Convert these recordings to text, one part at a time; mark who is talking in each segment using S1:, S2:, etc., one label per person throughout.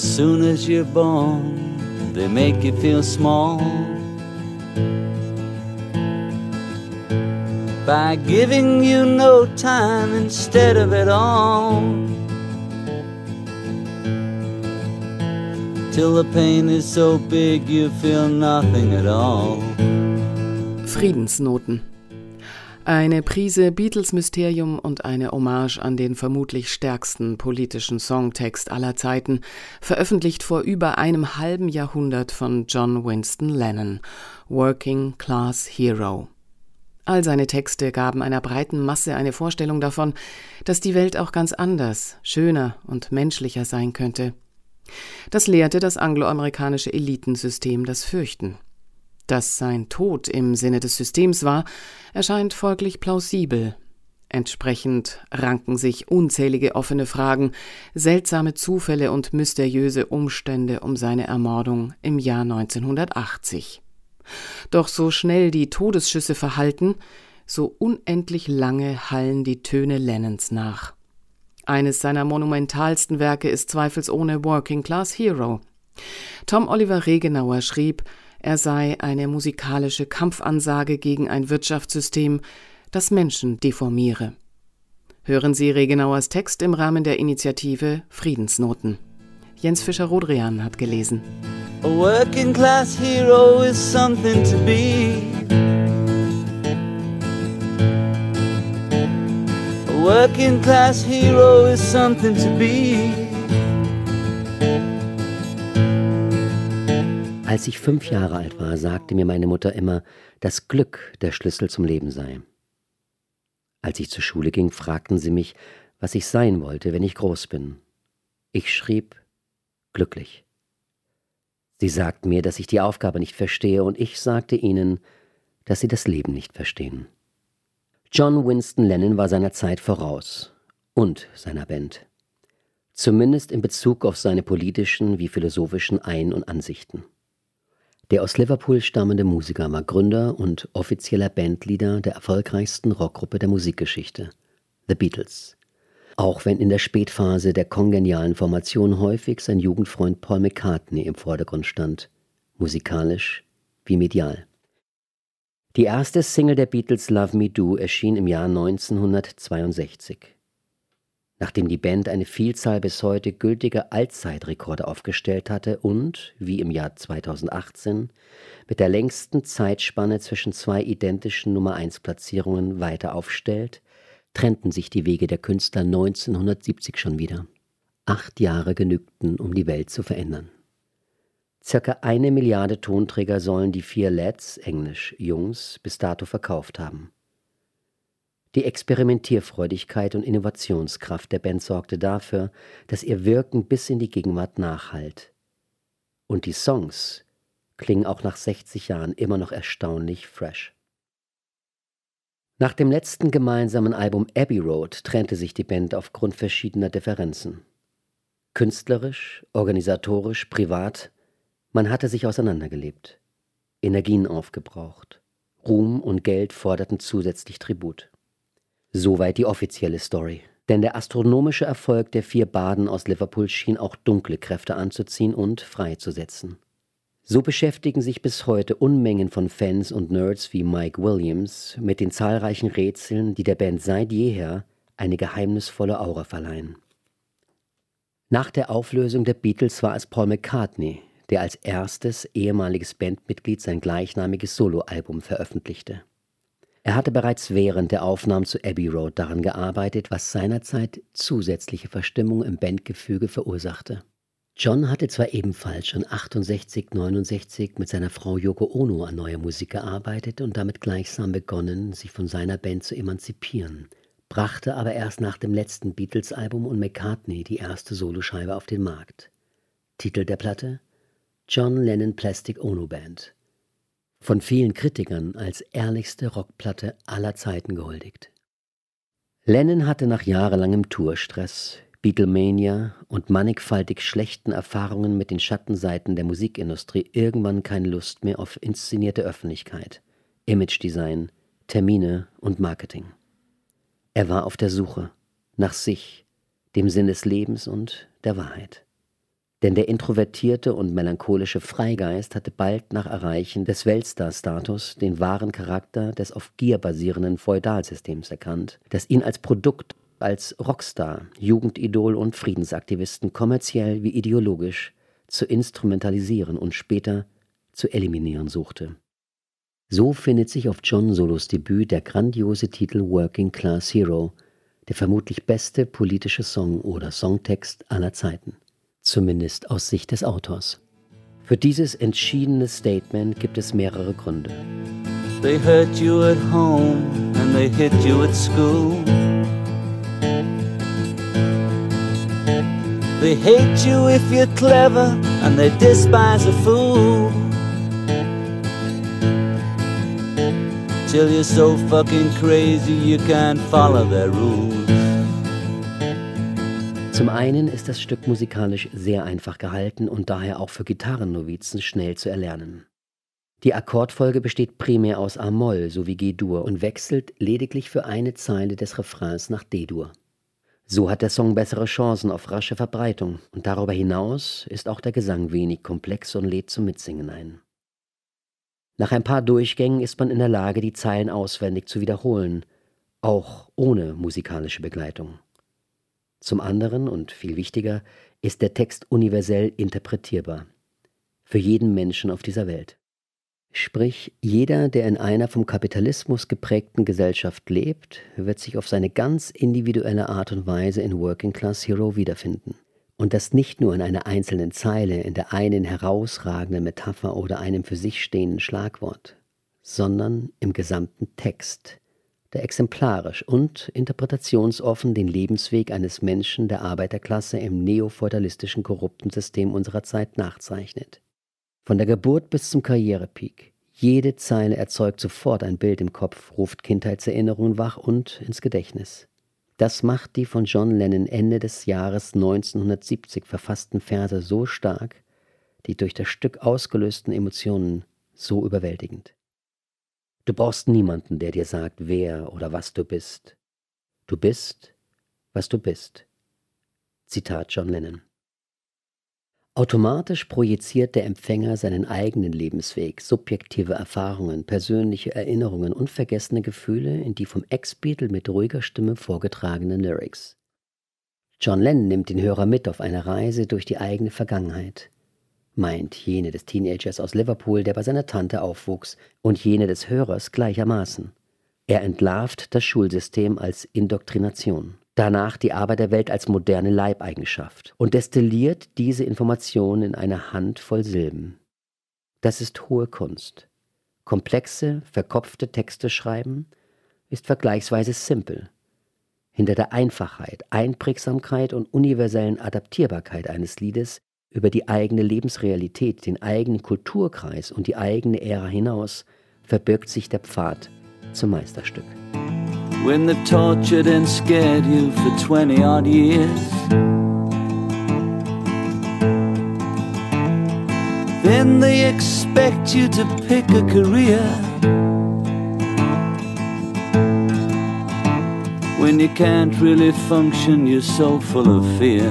S1: soon as you're born, they make you feel small. By giving you no time instead of it all. Till the pain is so big you feel nothing at all.
S2: Friedensnoten Eine Prise Beatles-Mysterium und eine Hommage an den vermutlich stärksten politischen Songtext aller Zeiten, veröffentlicht vor über einem halben Jahrhundert von John Winston Lennon, Working Class Hero. All seine Texte gaben einer breiten Masse eine Vorstellung davon, dass die Welt auch ganz anders, schöner und menschlicher sein könnte. Das lehrte das angloamerikanische Elitensystem das Fürchten. Dass sein Tod im Sinne des Systems war, erscheint folglich plausibel. Entsprechend ranken sich unzählige offene Fragen, seltsame Zufälle und mysteriöse Umstände um seine Ermordung im Jahr 1980. Doch so schnell die Todesschüsse verhalten, so unendlich lange hallen die Töne Lennons nach. Eines seiner monumentalsten Werke ist zweifelsohne Working Class Hero. Tom Oliver Regenauer schrieb, er sei eine musikalische Kampfansage gegen ein Wirtschaftssystem, das Menschen deformiere. Hören Sie Regenauers Text im Rahmen der Initiative Friedensnoten. Jens Fischer-Rodrian hat gelesen.
S1: A working class hero is something to be. A working class hero is something to be.
S3: Als ich fünf Jahre alt war, sagte mir meine Mutter immer, dass Glück der Schlüssel zum Leben sei. Als ich zur Schule ging, fragten sie mich, was ich sein wollte, wenn ich groß bin. Ich schrieb glücklich. Sie sagten mir, dass ich die Aufgabe nicht verstehe, und ich sagte ihnen, dass sie das Leben nicht verstehen. John Winston Lennon war seiner Zeit voraus und seiner Band. Zumindest in Bezug auf seine politischen wie philosophischen Ein- und Ansichten. Der aus Liverpool stammende Musiker war Gründer und offizieller Bandleader der erfolgreichsten Rockgruppe der Musikgeschichte, The Beatles. Auch wenn in der Spätphase der kongenialen Formation häufig sein Jugendfreund Paul McCartney im Vordergrund stand, musikalisch wie medial. Die erste Single der Beatles Love Me Do erschien im Jahr 1962. Nachdem die Band eine Vielzahl bis heute gültiger Allzeitrekorde aufgestellt hatte und, wie im Jahr 2018, mit der längsten Zeitspanne zwischen zwei identischen Nummer-1-Platzierungen weiter aufstellt, trennten sich die Wege der Künstler 1970 schon wieder. Acht Jahre genügten, um die Welt zu verändern. Circa eine Milliarde Tonträger sollen die vier Lads, englisch Jungs, bis dato verkauft haben. Die Experimentierfreudigkeit und Innovationskraft der Band sorgte dafür, dass ihr Wirken bis in die Gegenwart nachhallt. Und die Songs klingen auch nach 60 Jahren immer noch erstaunlich fresh. Nach dem letzten gemeinsamen Album Abbey Road trennte sich die Band aufgrund verschiedener Differenzen. Künstlerisch, organisatorisch, privat, man hatte sich auseinandergelebt, Energien aufgebraucht, Ruhm und Geld forderten zusätzlich Tribut. Soweit die offizielle Story. Denn der astronomische Erfolg der vier Baden aus Liverpool schien auch dunkle Kräfte anzuziehen und freizusetzen. So beschäftigen sich bis heute Unmengen von Fans und Nerds wie Mike Williams mit den zahlreichen Rätseln, die der Band seit jeher eine geheimnisvolle Aura verleihen. Nach der Auflösung der Beatles war es Paul McCartney, der als erstes ehemaliges Bandmitglied sein gleichnamiges Soloalbum veröffentlichte. Er hatte bereits während der Aufnahmen zu Abbey Road daran gearbeitet, was seinerzeit zusätzliche Verstimmung im Bandgefüge verursachte. John hatte zwar ebenfalls schon 68, 69 mit seiner Frau Yoko Ono an neuer Musik gearbeitet und damit gleichsam begonnen, sich von seiner Band zu emanzipieren, brachte aber erst nach dem letzten Beatles-Album und McCartney die erste Soloscheibe auf den Markt. Titel der Platte? John Lennon Plastic Ono Band von vielen Kritikern als ehrlichste Rockplatte aller Zeiten gehuldigt. Lennon hatte nach jahrelangem Tourstress, Beatlemania und mannigfaltig schlechten Erfahrungen mit den Schattenseiten der Musikindustrie irgendwann keine Lust mehr auf inszenierte Öffentlichkeit, Image-Design, Termine und Marketing. Er war auf der Suche nach sich, dem Sinn des Lebens und der Wahrheit. Denn der introvertierte und melancholische Freigeist hatte bald nach Erreichen des Weltstar-Status den wahren Charakter des auf Gier basierenden Feudalsystems erkannt, das ihn als Produkt, als Rockstar, Jugendidol und Friedensaktivisten kommerziell wie ideologisch zu instrumentalisieren und später zu eliminieren suchte. So findet sich auf John Solos Debüt der grandiose Titel Working Class Hero, der vermutlich beste politische Song oder Songtext aller Zeiten zumindest aus Sicht des Autors. Für dieses entschiedene Statement gibt es mehrere Gründe.
S1: They hurt you at home and they hit you at school. They hate you if you're clever and they despise a fool. Till you're so fucking crazy you can't follow their rules.
S3: Zum einen ist das Stück musikalisch sehr einfach gehalten und daher auch für Gitarrennovizen schnell zu erlernen. Die Akkordfolge besteht primär aus A-Moll sowie G-Dur und wechselt lediglich für eine Zeile des Refrains nach D-Dur. So hat der Song bessere Chancen auf rasche Verbreitung und darüber hinaus ist auch der Gesang wenig komplex und lädt zum Mitsingen ein. Nach ein paar Durchgängen ist man in der Lage, die Zeilen auswendig zu wiederholen, auch ohne musikalische Begleitung. Zum anderen und viel wichtiger ist der Text universell interpretierbar. Für jeden Menschen auf dieser Welt. Sprich, jeder, der in einer vom Kapitalismus geprägten Gesellschaft lebt, wird sich auf seine ganz individuelle Art und Weise in Working Class Hero wiederfinden. Und das nicht nur in einer einzelnen Zeile, in der einen herausragenden Metapher oder einem für sich stehenden Schlagwort, sondern im gesamten Text, der exemplarisch und interpretationsoffen den Lebensweg eines Menschen der Arbeiterklasse im neofeudalistischen korrupten System unserer Zeit nachzeichnet. Von der Geburt bis zum Karrierepeak. Jede Zeile erzeugt sofort ein Bild im Kopf, ruft Kindheitserinnerungen wach und ins Gedächtnis. Das macht die von John Lennon Ende des Jahres 1970 verfassten Verse so stark, die durch das Stück ausgelösten Emotionen so überwältigend. Du brauchst niemanden, der dir sagt, wer oder was du bist. Du bist, was du bist. Zitat John Lennon. Automatisch projiziert der Empfänger seinen eigenen Lebensweg, subjektive Erfahrungen, persönliche Erinnerungen und vergessene Gefühle in die vom Ex-Beatle mit ruhiger Stimme vorgetragenen Lyrics. John Lennon nimmt den Hörer mit auf eine Reise durch die eigene Vergangenheit meint jene des Teenagers aus Liverpool, der bei seiner Tante aufwuchs, und jene des Hörers gleichermaßen. Er entlarvt das Schulsystem als Indoktrination, danach die Arbeiterwelt als moderne Leibeigenschaft und destilliert diese Informationen in eine Handvoll Silben. Das ist hohe Kunst. Komplexe, verkopfte Texte schreiben ist vergleichsweise simpel. Hinter der Einfachheit, Einprägsamkeit und universellen Adaptierbarkeit eines Liedes über die eigene Lebensrealität, den eigenen Kulturkreis und die eigene Ära hinaus verbirgt sich der Pfad zum Meisterstück.
S1: When they've tortured and scared you for 20 odd years Then they expect you to pick a career When you can't really function, you're so full of fear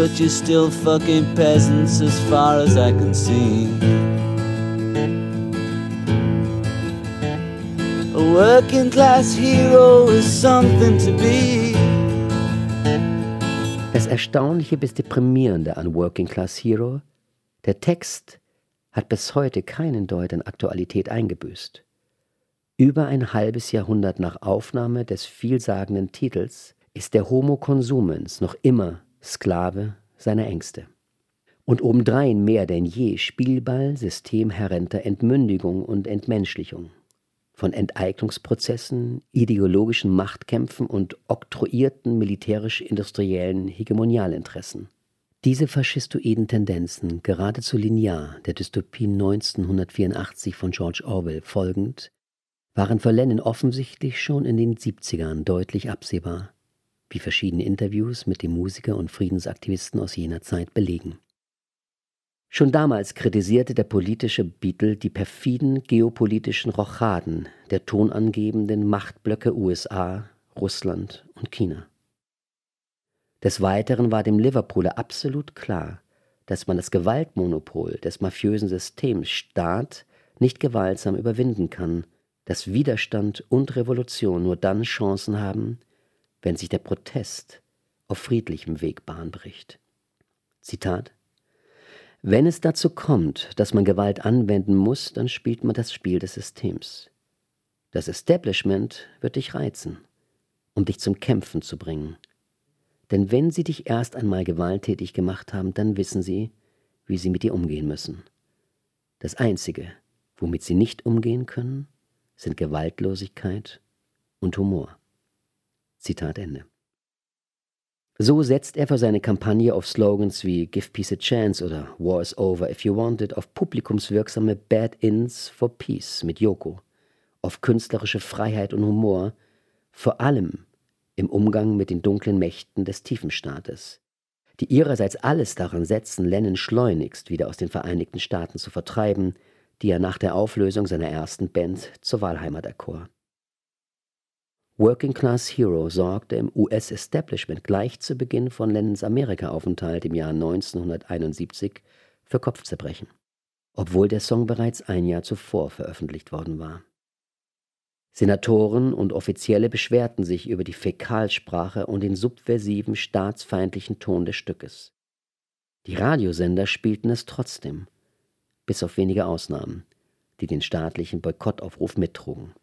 S1: But you're still fucking peasants as far as I can see. A working class hero is something to be.
S3: Das Erstaunliche bis Deprimierende an Working Class Hero, der Text hat bis heute keinen Deut an Aktualität eingebüßt. Über ein halbes Jahrhundert nach Aufnahme des vielsagenden Titels ist der Homo consumens noch immer Sklave seiner Ängste. Und obendrein mehr denn je Spielball systemherrenter Entmündigung und Entmenschlichung. von Enteignungsprozessen, ideologischen Machtkämpfen und oktroyierten militärisch-industriellen Hegemonialinteressen. Diese faschistoiden Tendenzen, geradezu linear der Dystopie 1984 von George Orwell folgend, waren für Lenin offensichtlich schon in den 70ern deutlich absehbar, wie verschiedene Interviews mit dem Musiker und Friedensaktivisten aus jener Zeit belegen. Schon damals kritisierte der politische Beatle die perfiden geopolitischen Rochaden der tonangebenden Machtblöcke USA, Russland und China. Des Weiteren war dem Liverpooler absolut klar, dass man das Gewaltmonopol des mafiösen Systems Staat nicht gewaltsam überwinden kann, dass Widerstand und Revolution nur dann Chancen haben, wenn sich der Protest auf friedlichem Weg Bahn bricht. Zitat wenn es dazu kommt, dass man Gewalt anwenden muss, dann spielt man das Spiel des Systems. Das Establishment wird dich reizen, um dich zum Kämpfen zu bringen. Denn wenn sie dich erst einmal gewalttätig gemacht haben, dann wissen sie, wie sie mit dir umgehen müssen. Das Einzige, womit sie nicht umgehen können, sind Gewaltlosigkeit und Humor. Zitat Ende. So setzt er für seine Kampagne auf Slogans wie Give Peace a Chance oder War is over if you want it, auf publikumswirksame Bad-Ins for Peace mit Yoko, auf künstlerische Freiheit und Humor, vor allem im Umgang mit den dunklen Mächten des Tiefenstaates, die ihrerseits alles daran setzen, Lennon schleunigst wieder aus den Vereinigten Staaten zu vertreiben, die er nach der Auflösung seiner ersten Band zur Wahlheimat erkor. Working Class Hero sorgte im US-Establishment gleich zu Beginn von Lennons Amerika-Aufenthalt im Jahr 1971 für Kopfzerbrechen, obwohl der Song bereits ein Jahr zuvor veröffentlicht worden war. Senatoren und Offizielle beschwerten sich über die Fäkalsprache und den subversiven, staatsfeindlichen Ton des Stückes. Die Radiosender spielten es trotzdem, bis auf wenige Ausnahmen, die den staatlichen Boykottaufruf mittrugen.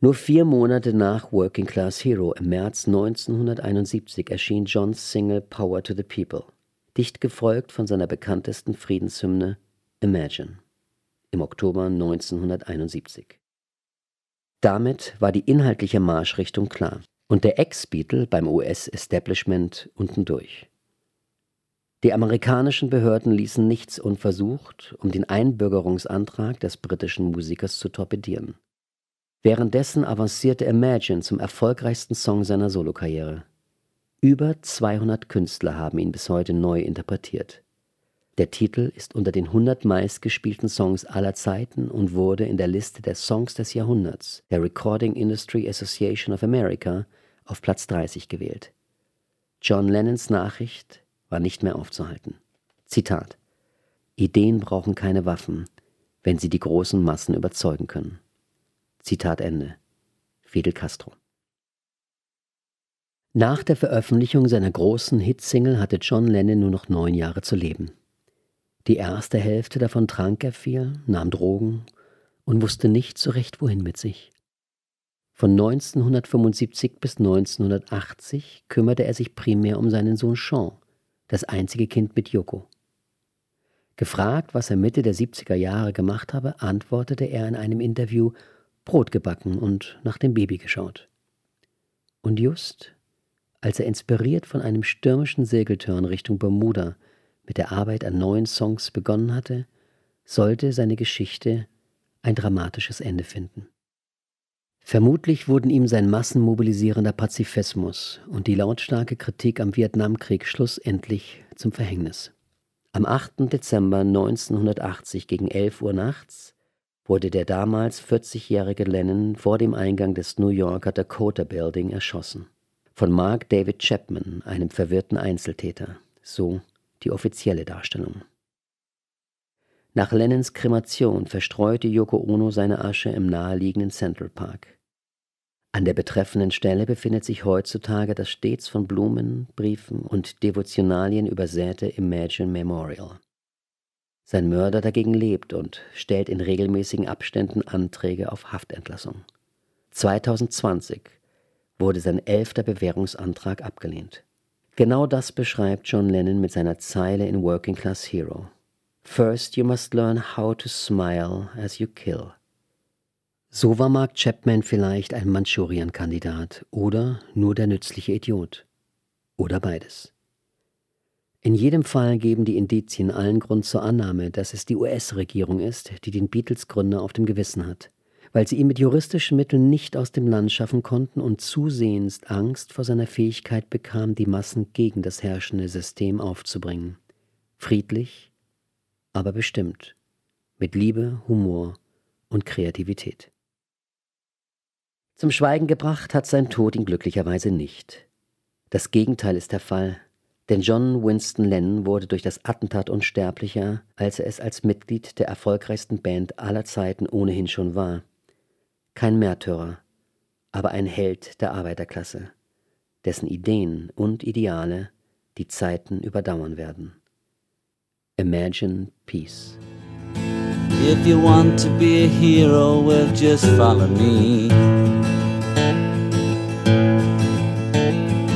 S3: Nur vier Monate nach Working Class Hero im März 1971 erschien Johns Single Power to the People, dicht gefolgt von seiner bekanntesten Friedenshymne Imagine im Oktober 1971. Damit war die inhaltliche Marschrichtung klar und der Ex-Beatle beim US-Establishment unten durch. Die amerikanischen Behörden ließen nichts unversucht, um den Einbürgerungsantrag des britischen Musikers zu torpedieren. Währenddessen avancierte Imagine zum erfolgreichsten Song seiner Solokarriere. Über 200 Künstler haben ihn bis heute neu interpretiert. Der Titel ist unter den 100 meistgespielten Songs aller Zeiten und wurde in der Liste der Songs des Jahrhunderts der Recording Industry Association of America auf Platz 30 gewählt. John Lennons Nachricht war nicht mehr aufzuhalten. Zitat Ideen brauchen keine Waffen, wenn sie die großen Massen überzeugen können. Zitat Ende. Fidel Castro. Nach der Veröffentlichung seiner großen Hitsingle hatte John Lennon nur noch neun Jahre zu leben. Die erste Hälfte davon trank er viel, nahm Drogen und wusste nicht so recht, wohin mit sich. Von 1975 bis 1980 kümmerte er sich primär um seinen Sohn Sean, das einzige Kind mit Yoko. Gefragt, was er Mitte der 70er Jahre gemacht habe, antwortete er in einem Interview, Brot gebacken und nach dem Baby geschaut. Und just, als er inspiriert von einem stürmischen Segeltörn Richtung Bermuda mit der Arbeit an neuen Songs begonnen hatte, sollte seine Geschichte ein dramatisches Ende finden. Vermutlich wurden ihm sein massenmobilisierender Pazifismus und die lautstarke Kritik am Vietnamkrieg schlussendlich zum Verhängnis. Am 8. Dezember 1980 gegen 11 Uhr nachts wurde der damals 40-jährige Lennon vor dem Eingang des New Yorker Dakota Building erschossen. Von Mark David Chapman, einem verwirrten Einzeltäter. So die offizielle Darstellung. Nach Lennons Kremation verstreute Yoko Ono seine Asche im naheliegenden Central Park. An der betreffenden Stelle befindet sich heutzutage das stets von Blumen, Briefen und Devotionalien übersäte Imagine Memorial. Sein Mörder dagegen lebt und stellt in regelmäßigen Abständen Anträge auf Haftentlassung. 2020 wurde sein elfter Bewährungsantrag abgelehnt. Genau das beschreibt John Lennon mit seiner Zeile in Working Class Hero. First you must learn how to smile as you kill. So war Mark Chapman vielleicht ein Manchurien-Kandidat oder nur der nützliche Idiot. Oder beides. In jedem Fall geben die Indizien allen Grund zur Annahme, dass es die US-Regierung ist, die den Beatles-Gründer auf dem Gewissen hat, weil sie ihn mit juristischen Mitteln nicht aus dem Land schaffen konnten und zusehends Angst vor seiner Fähigkeit bekam, die Massen gegen das herrschende System aufzubringen. Friedlich, aber bestimmt, mit Liebe, Humor und Kreativität. Zum Schweigen gebracht hat sein Tod ihn glücklicherweise nicht. Das Gegenteil ist der Fall, denn John Winston Lennon wurde durch das Attentat unsterblicher, als er es als Mitglied der erfolgreichsten Band aller Zeiten ohnehin schon war. Kein Märtyrer, aber ein Held der Arbeiterklasse, dessen Ideen und Ideale die Zeiten überdauern werden. Imagine Peace.
S1: If you want to be a hero, well, just follow me.